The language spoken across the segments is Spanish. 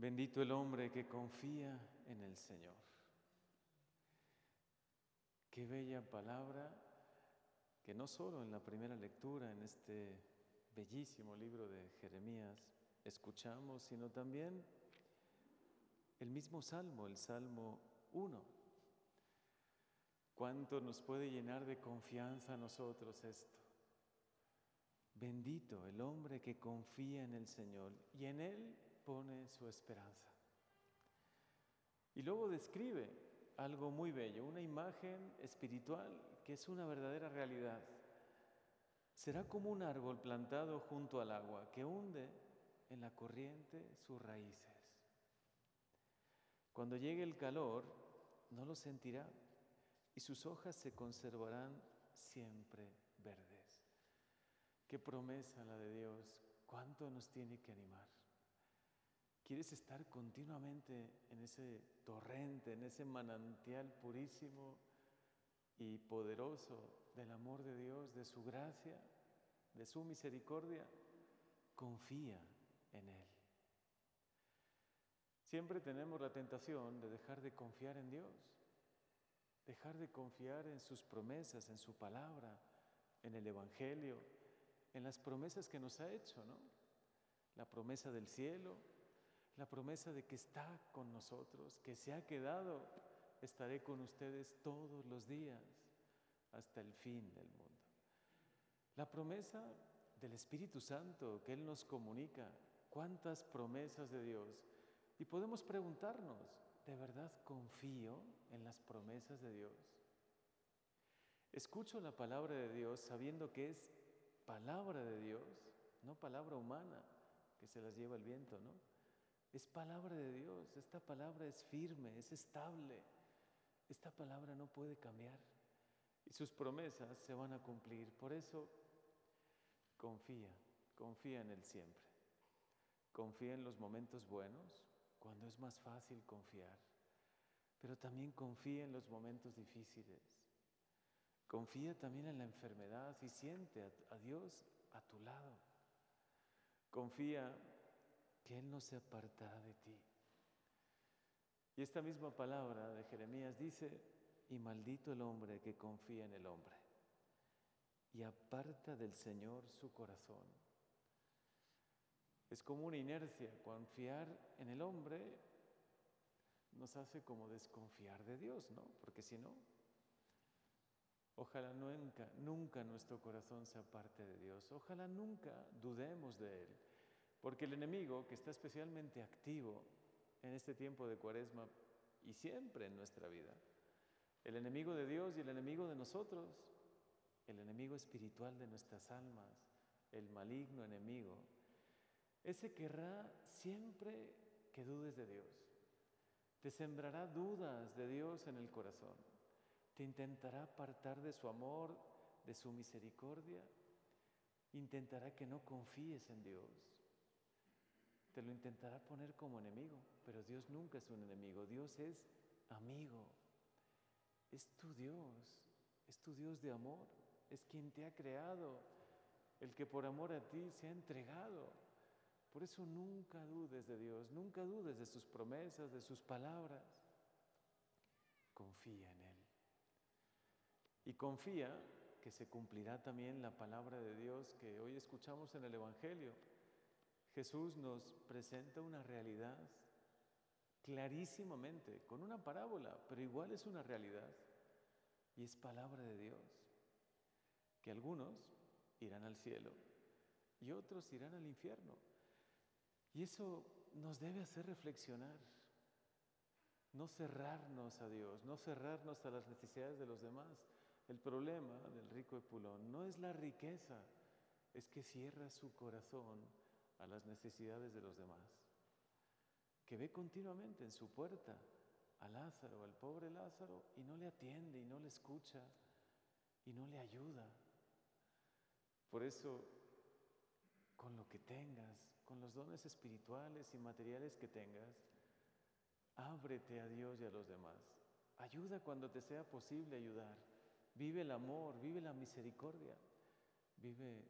Bendito el hombre que confía en el Señor. Qué bella palabra que no solo en la primera lectura, en este bellísimo libro de Jeremías, escuchamos, sino también el mismo salmo, el Salmo 1. ¿Cuánto nos puede llenar de confianza a nosotros esto? Bendito el hombre que confía en el Señor y en Él pone su esperanza. Y luego describe algo muy bello, una imagen espiritual que es una verdadera realidad. Será como un árbol plantado junto al agua que hunde en la corriente sus raíces. Cuando llegue el calor, no lo sentirá y sus hojas se conservarán siempre verdes. Qué promesa la de Dios, cuánto nos tiene que animar. ¿Quieres estar continuamente en ese torrente, en ese manantial purísimo y poderoso del amor de Dios, de su gracia, de su misericordia? Confía en Él. Siempre tenemos la tentación de dejar de confiar en Dios, dejar de confiar en sus promesas, en su palabra, en el Evangelio, en las promesas que nos ha hecho, ¿no? La promesa del cielo, la promesa de que está con nosotros, que se ha quedado, estaré con ustedes todos los días hasta el fin del mundo. La promesa del Espíritu Santo que Él nos comunica, cuántas promesas de Dios. Y podemos preguntarnos, ¿de verdad confío en las promesas de Dios? Escucho la palabra de Dios sabiendo que es palabra de Dios, no palabra humana que se las lleva el viento, ¿no? Es palabra de Dios, esta palabra es firme, es estable, esta palabra no puede cambiar y sus promesas se van a cumplir. Por eso, confía, confía en Él siempre. Confía en los momentos buenos, cuando es más fácil confiar, pero también confía en los momentos difíciles. Confía también en la enfermedad y siente a, Dios a tu lado. Confía que Él no se apartará de ti. Y esta misma palabra de Jeremías dice, y maldito el hombre que confía en el hombre y aparta del Señor su corazón. Es como una inercia, confiar en el hombre nos hace como desconfiar de Dios, ¿no? Porque si no, ojalá nunca, nunca nuestro corazón se aparte de Dios, ojalá nunca dudemos de Él. Porque el enemigo, que está especialmente activo en este tiempo de cuaresma y siempre en nuestra vida, el enemigo de Dios y el enemigo de nosotros, el enemigo espiritual de nuestras almas, el maligno enemigo, ese querrá siempre que dudes de Dios. Te sembrará dudas de Dios en el corazón. Te intentará apartar de su amor, de su misericordia. Intentará que no confíes en Dios. Te lo intentará poner como enemigo, pero Dios nunca es un enemigo, Dios es amigo. Es tu Dios, es tu Dios de amor, es quien te ha creado, el que por amor a ti se ha entregado. Por eso nunca dudes de Dios, nunca dudes de sus promesas, de sus palabras. Confía en Él. Y confía que se cumplirá también la palabra de Dios que hoy escuchamos en el Evangelio Jesús nos presenta una realidad clarísimamente, con una parábola, pero igual es una realidad. Y es palabra de Dios, que algunos irán al cielo y otros irán al infierno. Y eso nos debe hacer reflexionar, no cerrarnos a Dios, no cerrarnos a las necesidades de los demás. El problema del rico Epulón no es la riqueza, es que cierra su corazón a las necesidades de los demás, que ve continuamente en su puerta a Lázaro, al pobre Lázaro, y no le atiende y no le escucha y no le ayuda. Por eso, con lo que tengas, con los dones espirituales y materiales que tengas, ábrete a Dios y a los demás. Ayuda cuando te sea posible ayudar. Vive el amor, vive la misericordia, vive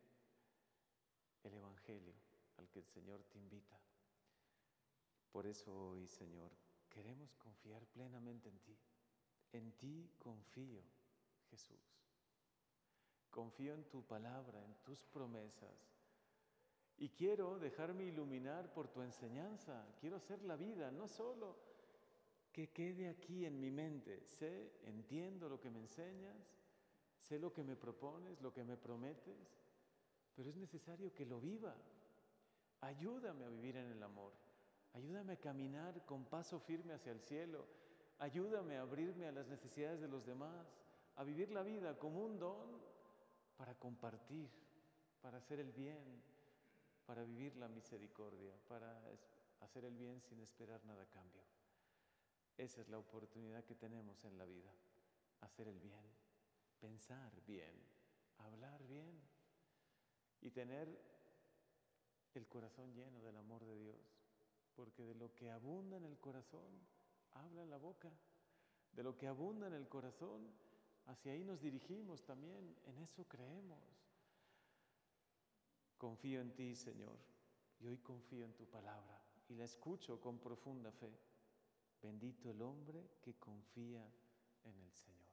el Evangelio al que el Señor te invita. Por eso hoy, Señor, queremos confiar plenamente en ti. En ti confío, Jesús. Confío en tu palabra, en tus promesas. Y quiero dejarme iluminar por tu enseñanza. Quiero hacer la vida, no solo que quede aquí en mi mente. Sé, entiendo lo que me enseñas, sé lo que me propones, lo que me prometes, pero es necesario que lo viva. Ayúdame a vivir en el amor. Ayúdame a caminar con paso firme hacia el cielo. Ayúdame a abrirme a las necesidades de los demás, a vivir la vida como un don para compartir, para hacer el bien, para vivir la misericordia, para hacer el bien sin esperar nada a cambio. Esa es la oportunidad que tenemos en la vida, hacer el bien, pensar bien, hablar bien y tener el corazón lleno del amor de Dios porque de lo que abunda en el corazón, habla la boca. De lo que abunda en el corazón, hacia ahí nos dirigimos también, en eso creemos. Confío en ti, Señor, y hoy confío en tu palabra y la escucho con profunda fe. Bendito el hombre que confía en el Señor.